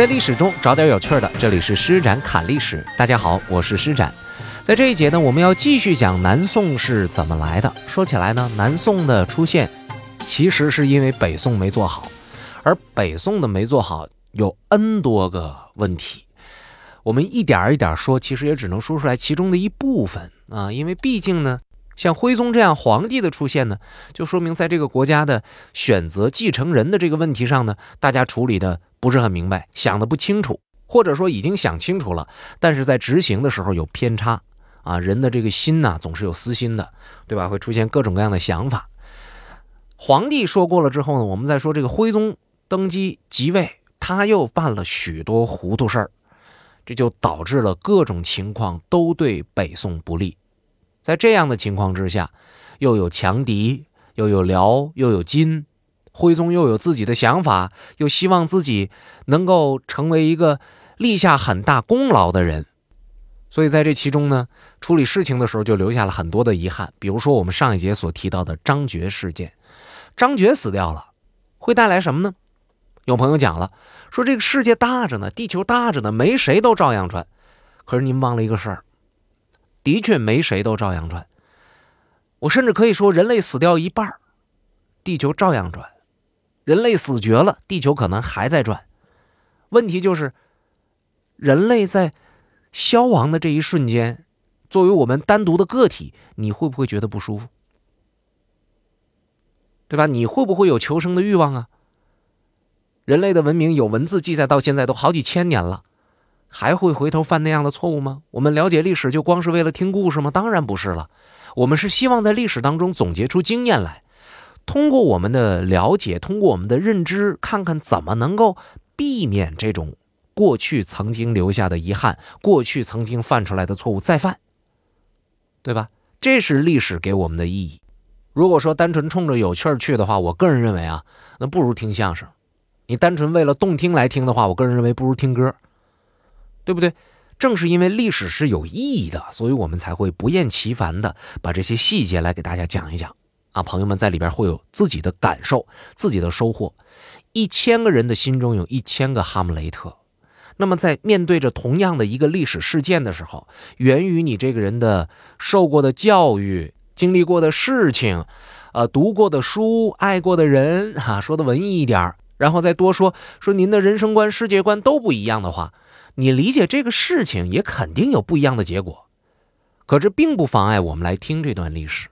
在历史中找点有趣的，这里是施展侃历史。大家好，我是施展。在这一节呢，我们要继续讲南宋是怎么来的。说起来呢，南宋的出现其实是因为北宋没做好，而北宋的没做好有 N 多个问题。我们一点一点说，其实也只能说出来其中的一部分啊，因为毕竟呢。像徽宗这样皇帝的出现呢，就说明在这个国家的选择继承人的这个问题上呢，大家处理的不是很明白，想的不清楚，或者说已经想清楚了，但是在执行的时候有偏差啊。人的这个心呐，总是有私心的，对吧？会出现各种各样的想法。皇帝说过了之后呢，我们再说这个徽宗登基即位，他又办了许多糊涂事儿，这就导致了各种情况都对北宋不利。在这样的情况之下，又有强敌，又有辽，又有金，徽宗又有自己的想法，又希望自己能够成为一个立下很大功劳的人，所以在这其中呢，处理事情的时候就留下了很多的遗憾。比如说我们上一节所提到的张觉事件，张觉死掉了，会带来什么呢？有朋友讲了，说这个世界大着呢，地球大着呢，没谁都照样转。可是您忘了一个事儿。的确，没谁都照样转。我甚至可以说，人类死掉一半，地球照样转；人类死绝了，地球可能还在转。问题就是，人类在消亡的这一瞬间，作为我们单独的个体，你会不会觉得不舒服？对吧？你会不会有求生的欲望啊？人类的文明有文字记载，到现在都好几千年了。还会回头犯那样的错误吗？我们了解历史就光是为了听故事吗？当然不是了。我们是希望在历史当中总结出经验来，通过我们的了解，通过我们的认知，看看怎么能够避免这种过去曾经留下的遗憾，过去曾经犯出来的错误再犯，对吧？这是历史给我们的意义。如果说单纯冲着有趣去的话，我个人认为啊，那不如听相声。你单纯为了动听来听的话，我个人认为不如听歌。对不对？正是因为历史是有意义的，所以我们才会不厌其烦的把这些细节来给大家讲一讲啊。朋友们在里边会有自己的感受，自己的收获。一千个人的心中有一千个哈姆雷特，那么在面对着同样的一个历史事件的时候，源于你这个人的受过的教育、经历过的事情、呃读过的书、爱过的人，哈，说的文艺一点然后再多说说您的人生观、世界观都不一样的话。你理解这个事情也肯定有不一样的结果，可这并不妨碍我们来听这段历史，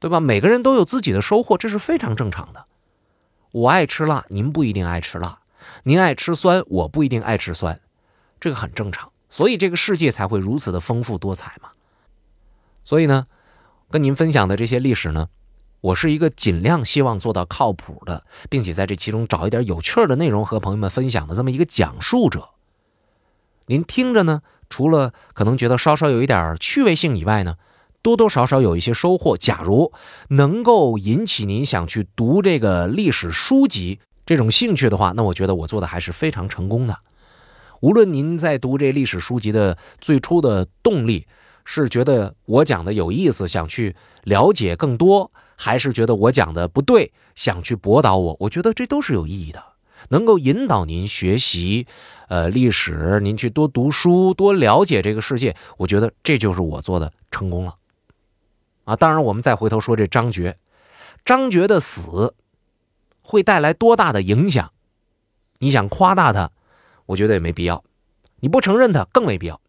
对吧？每个人都有自己的收获，这是非常正常的。我爱吃辣，您不一定爱吃辣；您爱吃酸，我不一定爱吃酸，这个很正常。所以这个世界才会如此的丰富多彩嘛。所以呢，跟您分享的这些历史呢，我是一个尽量希望做到靠谱的，并且在这其中找一点有趣的内容和朋友们分享的这么一个讲述者。您听着呢，除了可能觉得稍稍有一点趣味性以外呢，多多少少有一些收获。假如能够引起您想去读这个历史书籍这种兴趣的话，那我觉得我做的还是非常成功的。无论您在读这历史书籍的最初的动力是觉得我讲的有意思，想去了解更多，还是觉得我讲的不对，想去驳倒我，我觉得这都是有意义的。能够引导您学习，呃，历史，您去多读书，多了解这个世界，我觉得这就是我做的成功了，啊，当然，我们再回头说这张觉，张觉的死会带来多大的影响？你想夸大他，我觉得也没必要；你不承认他，更没必要。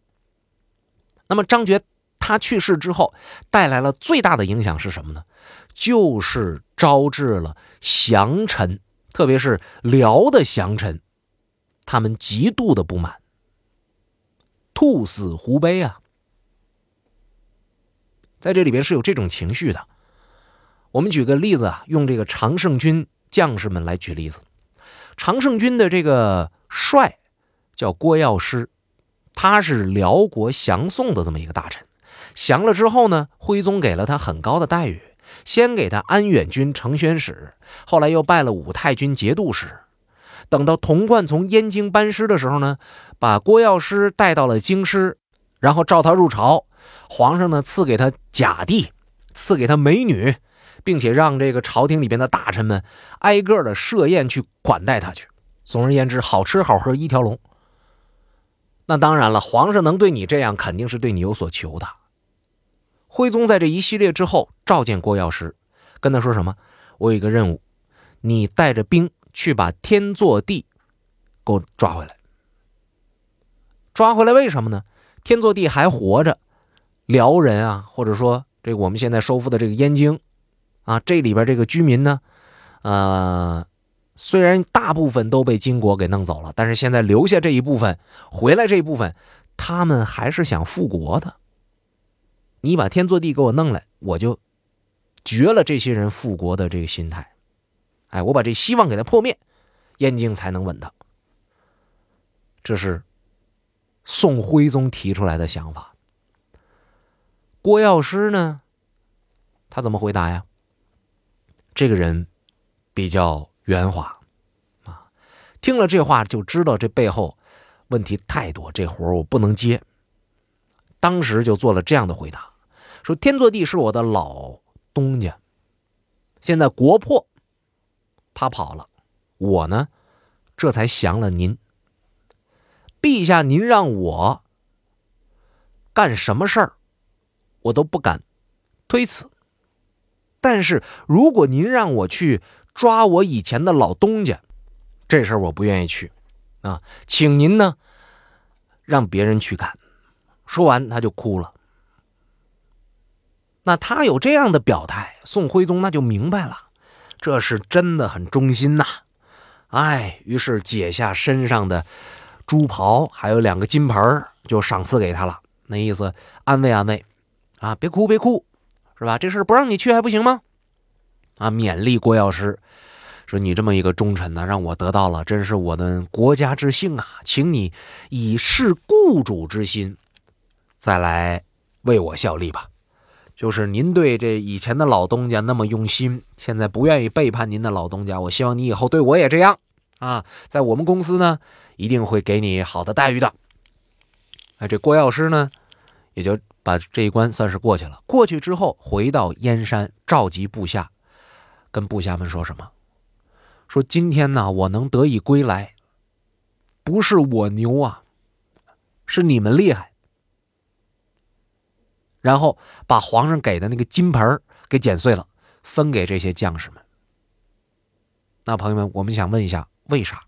那么张觉他去世之后，带来了最大的影响是什么呢？就是招致了降臣。特别是辽的降臣，他们极度的不满，兔死狐悲啊！在这里边是有这种情绪的。我们举个例子啊，用这个常胜军将士们来举例子。常胜军的这个帅叫郭药师，他是辽国降宋的这么一个大臣。降了之后呢，徽宗给了他很高的待遇。先给他安远军承宣使，后来又拜了武太军节度使。等到童贯从燕京班师的时候呢，把郭药师带到了京师，然后召他入朝。皇上呢赐给他假地，赐给他美女，并且让这个朝廷里边的大臣们挨个的设宴去款待他去。总而言之，好吃好喝一条龙。那当然了，皇上能对你这样，肯定是对你有所求的。徽宗在这一系列之后召见郭药师，跟他说什么？我有一个任务，你带着兵去把天祚帝给我抓回来。抓回来为什么呢？天祚帝还活着，辽人啊，或者说这我们现在收复的这个燕京啊，这里边这个居民呢，呃。虽然大部分都被金国给弄走了，但是现在留下这一部分回来这一部分，他们还是想复国的。你把天祚帝给我弄来，我就绝了这些人复国的这个心态。哎，我把这希望给他破灭，燕京才能稳当。这是宋徽宗提出来的想法。郭药师呢，他怎么回答呀？这个人比较。圆滑，啊，听了这话就知道这背后问题太多，这活我不能接。当时就做了这样的回答：说天祚帝是我的老东家，现在国破，他跑了，我呢这才降了您。陛下，您让我干什么事儿，我都不敢推辞。但是如果您让我去，抓我以前的老东家，这事儿我不愿意去，啊，请您呢，让别人去干。说完他就哭了。那他有这样的表态，宋徽宗那就明白了，这是真的很忠心呐。哎，于是解下身上的珠袍，还有两个金盆就赏赐给他了。那意思安慰安慰，啊，别哭别哭，是吧？这事不让你去还不行吗？啊，勉励郭药师说：“你这么一个忠臣呢，让我得到了，真是我的国家之幸啊！请你以事雇主之心，再来为我效力吧。就是您对这以前的老东家那么用心，现在不愿意背叛您的老东家，我希望你以后对我也这样啊！在我们公司呢，一定会给你好的待遇的。哎，这郭药师呢，也就把这一关算是过去了。过去之后，回到燕山，召集部下。”跟部下们说什么？说今天呢，我能得以归来，不是我牛啊，是你们厉害。然后把皇上给的那个金盆给剪碎了，分给这些将士们。那朋友们，我们想问一下，为啥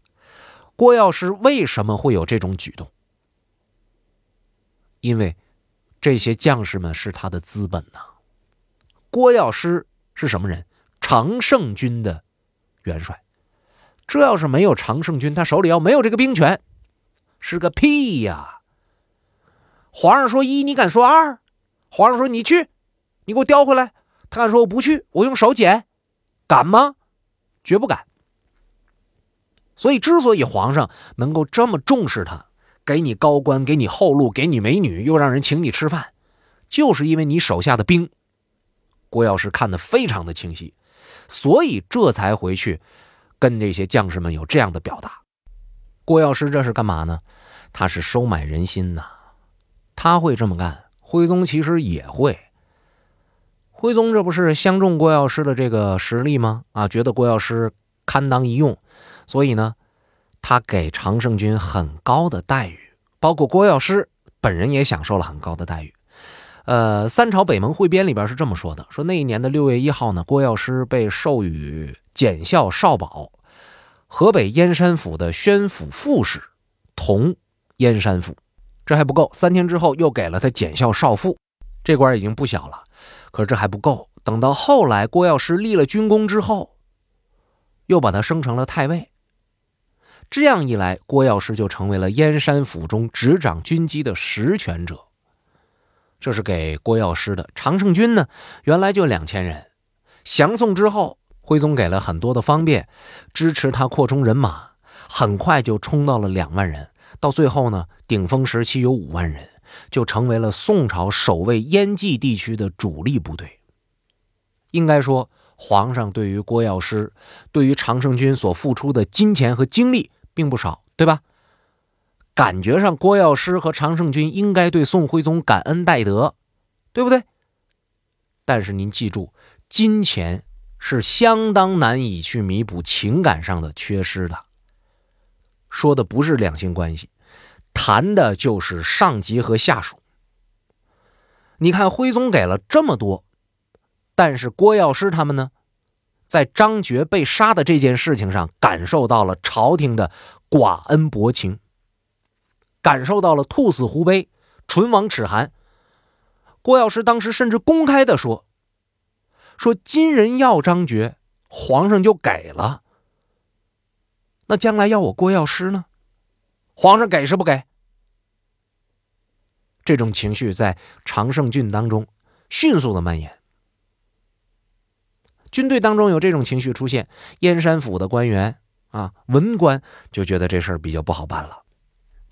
郭药师为什么会有这种举动？因为这些将士们是他的资本呐。郭药师是什么人？常胜军的元帅，这要是没有常胜军，他手里要没有这个兵权，是个屁呀！皇上说一，你敢说二？皇上说你去，你给我叼回来。他敢说我不去，我用手捡，敢吗？绝不敢。所以，之所以皇上能够这么重视他，给你高官，给你后路，给你美女，又让人请你吃饭，就是因为你手下的兵。郭药师看得非常的清晰。所以这才回去，跟这些将士们有这样的表达。郭药师这是干嘛呢？他是收买人心呐。他会这么干，徽宗其实也会。徽宗这不是相中郭药师的这个实力吗？啊，觉得郭药师堪当一用，所以呢，他给常胜军很高的待遇，包括郭药师本人也享受了很高的待遇。呃，《三朝北盟汇编》里边是这么说的：说那一年的六月一号呢，郭药师被授予检校少保，河北燕山府的宣抚副使，同燕山府。这还不够，三天之后又给了他检校少傅，这官已经不小了。可是这还不够，等到后来郭药师立了军功之后，又把他升成了太尉。这样一来，郭药师就成为了燕山府中执掌军机的实权者。这是给郭药师的常胜军呢，原来就两千人。降宋之后，徽宗给了很多的方便，支持他扩充人马，很快就冲到了两万人。到最后呢，顶峰时期有五万人，就成为了宋朝守卫燕冀地区的主力部队。应该说，皇上对于郭药师，对于常胜军所付出的金钱和精力并不少，对吧？感觉上，郭药师和常胜军应该对宋徽宗感恩戴德，对不对？但是您记住，金钱是相当难以去弥补情感上的缺失的。说的不是两性关系，谈的就是上级和下属。你看徽宗给了这么多，但是郭药师他们呢，在张觉被杀的这件事情上，感受到了朝廷的寡恩薄情，感受到了兔死狐悲、唇亡齿寒。郭药师当时甚至公开的说：“说金人要张觉，皇上就给了。那将来要我郭药师呢？皇上给是不给？”这种情绪在常胜郡当中迅速的蔓延，军队当中有这种情绪出现，燕山府的官员啊文官就觉得这事儿比较不好办了，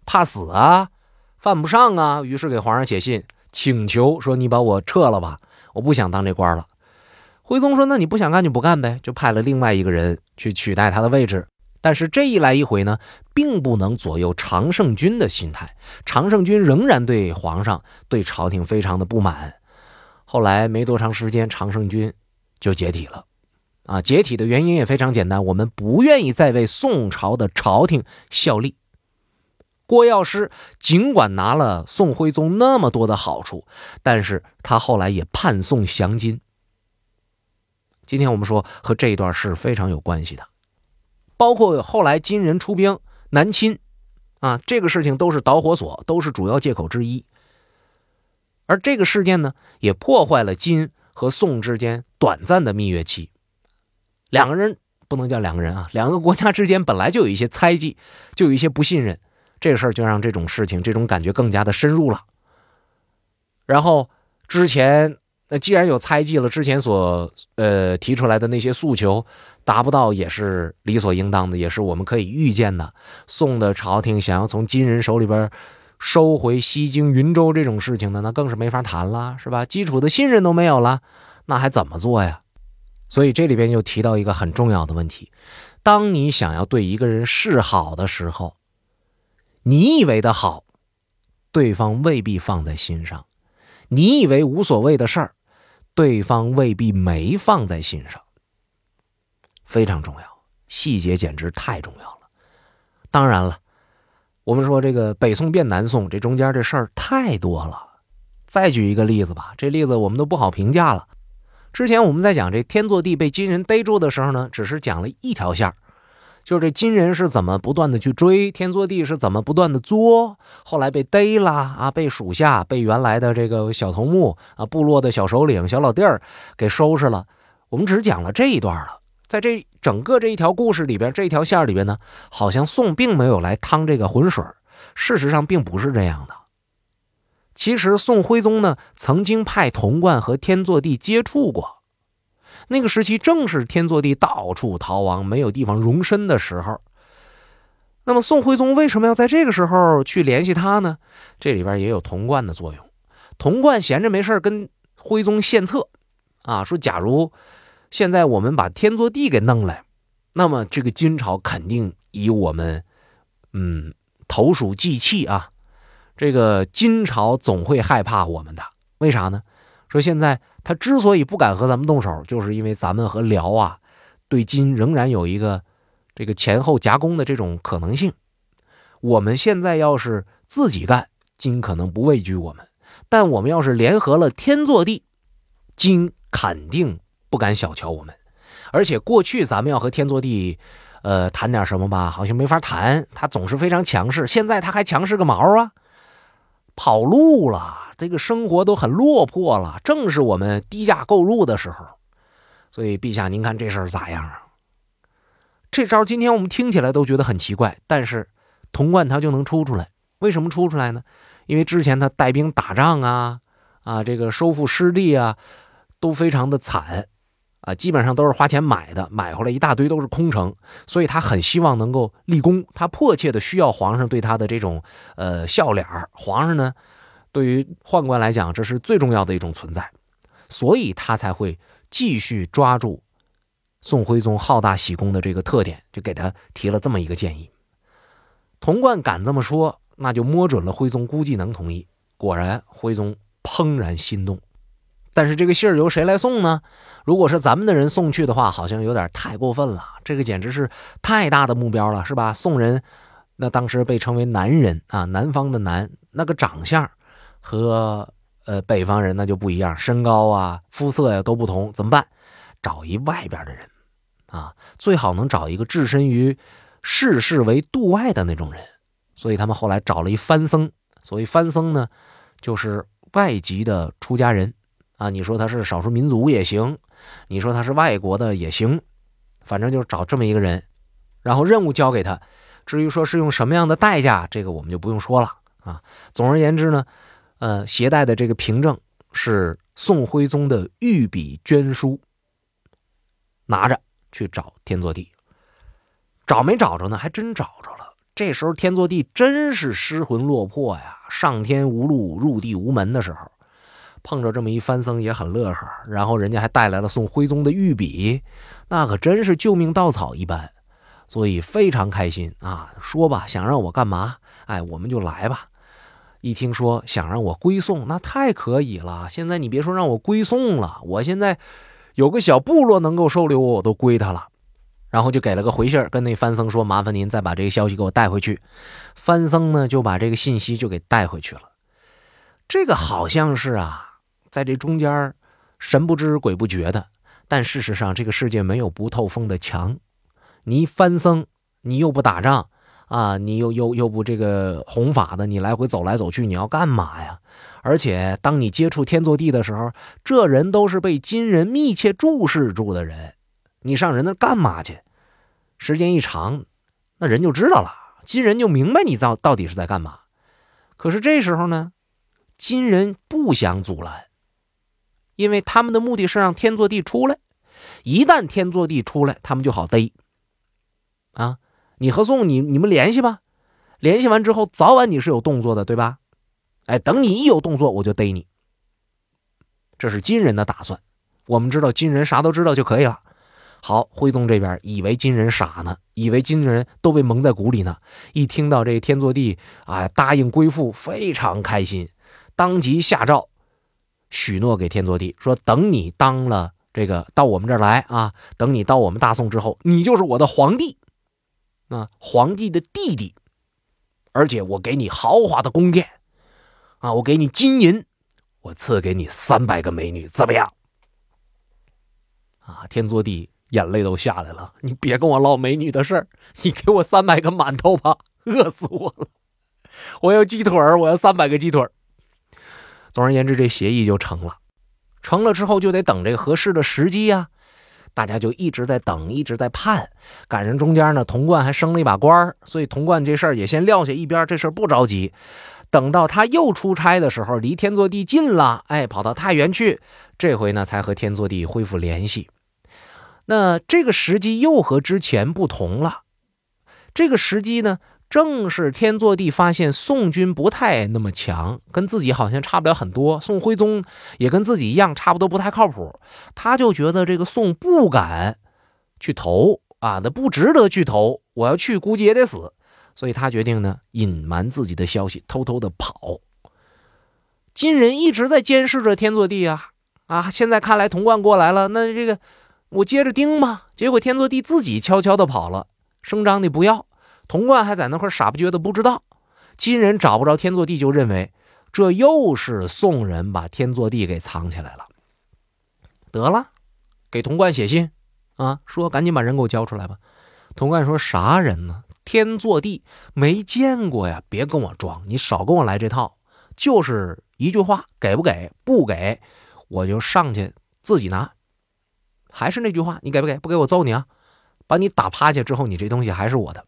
怕死啊，犯不上啊，于是给皇上写信请求说：“你把我撤了吧，我不想当这官了。”徽宗说：“那你不想干就不干呗。”就派了另外一个人去取代他的位置。但是这一来一回呢，并不能左右常胜军的心态。常胜军仍然对皇上、对朝廷非常的不满。后来没多长时间，常胜军就解体了。啊，解体的原因也非常简单，我们不愿意再为宋朝的朝廷效力。郭药师尽管拿了宋徽宗那么多的好处，但是他后来也叛宋降金。今天我们说和这一段是非常有关系的。包括后来金人出兵南侵，啊，这个事情都是导火索，都是主要借口之一。而这个事件呢，也破坏了金和宋之间短暂的蜜月期。两个人不能叫两个人啊，两个国家之间本来就有一些猜忌，就有一些不信任，这事儿就让这种事情、这种感觉更加的深入了。然后之前。那既然有猜忌了，之前所呃提出来的那些诉求达不到，也是理所应当的，也是我们可以预见的。宋的朝廷想要从金人手里边收回西京、云州这种事情呢，那更是没法谈了，是吧？基础的信任都没有了，那还怎么做呀？所以这里边就提到一个很重要的问题：当你想要对一个人示好的时候，你以为的好，对方未必放在心上；你以为无所谓的事儿。对方未必没放在心上，非常重要，细节简直太重要了。当然了，我们说这个北宋变南宋，这中间这事儿太多了。再举一个例子吧，这例子我们都不好评价了。之前我们在讲这天祚帝被金人逮住的时候呢，只是讲了一条线儿。就这金人是怎么不断的去追天祚帝是怎么不断的作，后来被逮了啊，被属下被原来的这个小头目啊部落的小首领小老弟儿给收拾了。我们只讲了这一段了，在这整个这一条故事里边，这一条线里边呢，好像宋并没有来趟这个浑水，事实上并不是这样的。其实宋徽宗呢，曾经派童贯和天祚帝接触过。那个时期正是天祚帝到处逃亡、没有地方容身的时候。那么宋徽宗为什么要在这个时候去联系他呢？这里边也有童贯的作用。童贯闲着没事跟徽宗献策，啊，说假如现在我们把天祚帝给弄来，那么这个金朝肯定以我们，嗯，投鼠忌器啊。这个金朝总会害怕我们的，为啥呢？说现在。他之所以不敢和咱们动手，就是因为咱们和辽啊，对金仍然有一个这个前后夹攻的这种可能性。我们现在要是自己干，金可能不畏惧我们；但我们要是联合了天祚帝，金肯定不敢小瞧我们。而且过去咱们要和天祚帝，呃，谈点什么吧，好像没法谈，他总是非常强势。现在他还强势个毛啊！跑路了，这个生活都很落魄了，正是我们低价购入的时候。所以，陛下，您看这事儿咋样啊？这招今天我们听起来都觉得很奇怪，但是童贯他就能出出来。为什么出出来呢？因为之前他带兵打仗啊，啊，这个收复失地啊，都非常的惨。啊，基本上都是花钱买的，买回来一大堆都是空城，所以他很希望能够立功，他迫切的需要皇上对他的这种呃笑脸皇上呢，对于宦官来讲，这是最重要的一种存在，所以他才会继续抓住宋徽宗好大喜功的这个特点，就给他提了这么一个建议。童贯敢这么说，那就摸准了徽宗估计能同意。果然，徽宗怦然心动。但是这个信儿由谁来送呢？如果是咱们的人送去的话，好像有点太过分了。这个简直是太大的目标了，是吧？送人那当时被称为南人啊，南方的南，那个长相和呃北方人那就不一样，身高啊、肤色呀都不同，怎么办？找一外边的人啊，最好能找一个置身于世事为度外的那种人。所以他们后来找了一番僧，所谓番僧呢，就是外籍的出家人啊。你说他是少数民族也行，你说他是外国的也行，反正就是找这么一个人，然后任务交给他。至于说是用什么样的代价，这个我们就不用说了啊。总而言之呢，呃，携带的这个凭证是宋徽宗的御笔捐书，拿着去找天祚帝，找没找着呢？还真找着了。这时候天祚帝真是失魂落魄呀，上天无路，入地无门的时候，碰着这么一番僧也很乐呵，然后人家还带来了宋徽宗的御笔，那可真是救命稻草一般。所以非常开心啊！说吧，想让我干嘛？哎，我们就来吧。一听说想让我归宋，那太可以了。现在你别说让我归宋了，我现在有个小部落能够收留我，我都归他了。然后就给了个回信跟那番僧说：“麻烦您再把这个消息给我带回去。”番僧呢就把这个信息就给带回去了。这个好像是啊，在这中间神不知鬼不觉的，但事实上这个世界没有不透风的墙。你翻僧，你又不打仗啊，你又又又不这个弘法的，你来回走来走去，你要干嘛呀？而且当你接触天作地的时候，这人都是被金人密切注视住的人，你上人那干嘛去？时间一长，那人就知道了，金人就明白你到到底是在干嘛。可是这时候呢，金人不想阻拦，因为他们的目的是让天祚帝出来，一旦天祚帝出来，他们就好逮。啊，你和宋，你你们联系吧，联系完之后，早晚你是有动作的，对吧？哎，等你一有动作，我就逮你。这是金人的打算。我们知道金人啥都知道就可以了。好，徽宗这边以为金人傻呢，以为金人都被蒙在鼓里呢。一听到这天祚帝啊答应归附，非常开心，当即下诏许诺给天祚帝说：等你当了这个到我们这儿来啊，等你到我们大宋之后，你就是我的皇帝。啊，皇帝的弟弟，而且我给你豪华的宫殿，啊，我给你金银，我赐给你三百个美女，怎么样？啊，天祚帝眼泪都下来了，你别跟我唠美女的事儿，你给我三百个馒头吧，饿死我了，我要鸡腿儿，我要三百个鸡腿儿。总而言之，这协议就成了，成了之后就得等这个合适的时机呀。大家就一直在等，一直在盼，赶上中间呢，童贯还升了一把官所以童贯这事儿也先撂下一边，这事儿不着急。等到他又出差的时候，离天祚帝近了，哎，跑到太原去，这回呢才和天祚帝恢复联系。那这个时机又和之前不同了，这个时机呢？正是天祚帝发现宋军不太那么强，跟自己好像差不了很多。宋徽宗也跟自己一样，差不多不太靠谱。他就觉得这个宋不敢去投啊，那不值得去投。我要去，估计也得死。所以他决定呢，隐瞒自己的消息，偷偷的跑。金人一直在监视着天祚帝啊啊！现在看来童贯过来了，那这个我接着盯嘛。结果天祚帝自己悄悄的跑了，声张的不要。童贯还在那块傻不觉的不知道，金人找不着天祚帝，就认为这又是宋人把天祚帝给藏起来了。得了，给童贯写信啊，说赶紧把人给我交出来吧。童贯说啥人呢？天祚帝没见过呀，别跟我装，你少跟我来这套，就是一句话，给不给？不给，我就上去自己拿。还是那句话，你给不给？不给我揍你啊！把你打趴下之后，你这东西还是我的。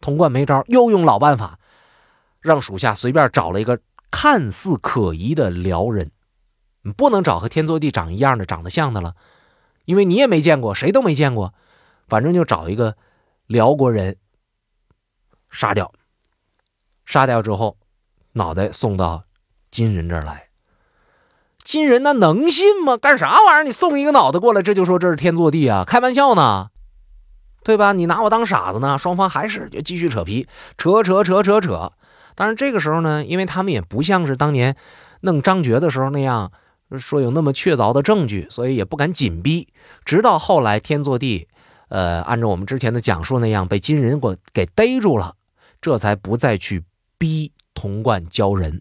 童贯没招，又用老办法，让属下随便找了一个看似可疑的辽人，你不能找和天祚帝长一样的、长得像的了，因为你也没见过，谁都没见过，反正就找一个辽国人杀掉，杀掉之后，脑袋送到金人这儿来。金人那能信吗？干啥玩意儿？你送一个脑袋过来，这就说这是天祚帝啊？开玩笑呢？对吧？你拿我当傻子呢？双方还是就继续扯皮，扯扯扯扯扯。当然这个时候呢，因为他们也不像是当年弄张觉的时候那样说有那么确凿的证据，所以也不敢紧逼。直到后来天作地，呃，按照我们之前的讲述那样被金人给给逮住了，这才不再去逼童贯交人。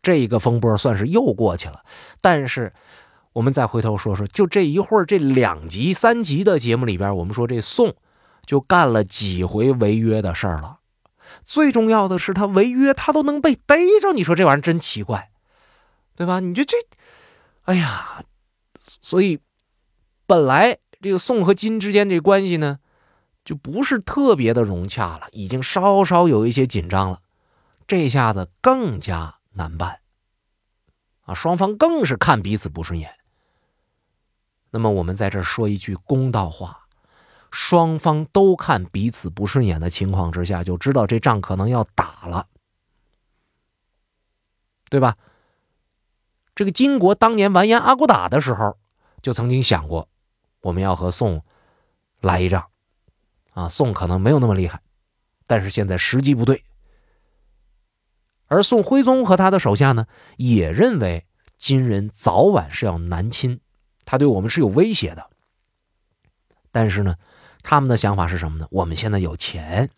这个风波算是又过去了。但是，我们再回头说说，就这一会儿，这两集、三集的节目里边，我们说这宋就干了几回违约的事儿了。最重要的是，他违约，他都能被逮着。你说这玩意儿真奇怪，对吧？你这这，哎呀，所以本来这个宋和金之间这关系呢，就不是特别的融洽了，已经稍稍有一些紧张了。这下子更加难办啊，双方更是看彼此不顺眼。那么我们在这说一句公道话，双方都看彼此不顺眼的情况之下，就知道这仗可能要打了，对吧？这个金国当年完颜阿骨打的时候，就曾经想过，我们要和宋来一仗，啊，宋可能没有那么厉害，但是现在时机不对。而宋徽宗和他的手下呢，也认为金人早晚是要南侵。他对我们是有威胁的，但是呢，他们的想法是什么呢？我们现在有钱，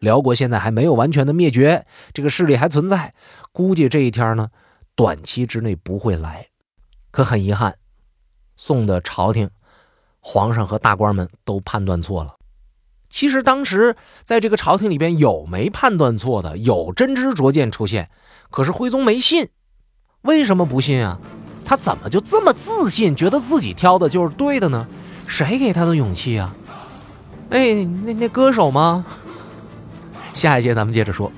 辽国现在还没有完全的灭绝，这个势力还存在，估计这一天呢，短期之内不会来。可很遗憾，宋的朝廷、皇上和大官们都判断错了。其实当时在这个朝廷里边有没判断错的，有真知灼见出现，可是徽宗没信。为什么不信啊？他怎么就这么自信，觉得自己挑的就是对的呢？谁给他的勇气啊？哎，那那歌手吗？下一节咱们接着说。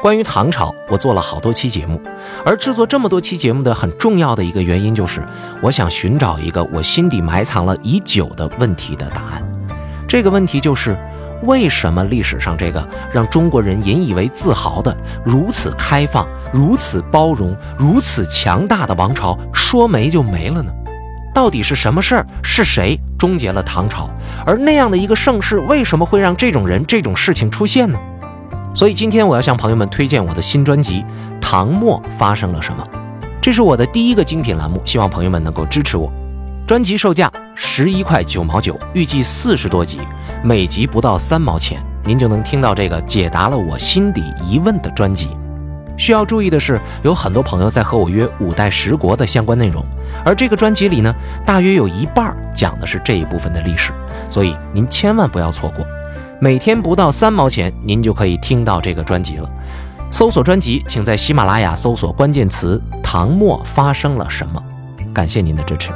关于唐朝，我做了好多期节目，而制作这么多期节目的很重要的一个原因，就是我想寻找一个我心底埋藏了已久的问题的答案。这个问题就是。为什么历史上这个让中国人引以为自豪的如此开放、如此包容、如此强大的王朝说没就没了呢？到底是什么事儿？是谁终结了唐朝？而那样的一个盛世，为什么会让这种人、这种事情出现呢？所以今天我要向朋友们推荐我的新专辑《唐末发生了什么》，这是我的第一个精品栏目，希望朋友们能够支持我。专辑售价十一块九毛九，预计四十多集，每集不到三毛钱，您就能听到这个解答了我心底疑问的专辑。需要注意的是，有很多朋友在和我约五代十国的相关内容，而这个专辑里呢，大约有一半讲的是这一部分的历史，所以您千万不要错过。每天不到三毛钱，您就可以听到这个专辑了。搜索专辑，请在喜马拉雅搜索关键词“唐末发生了什么”。感谢您的支持。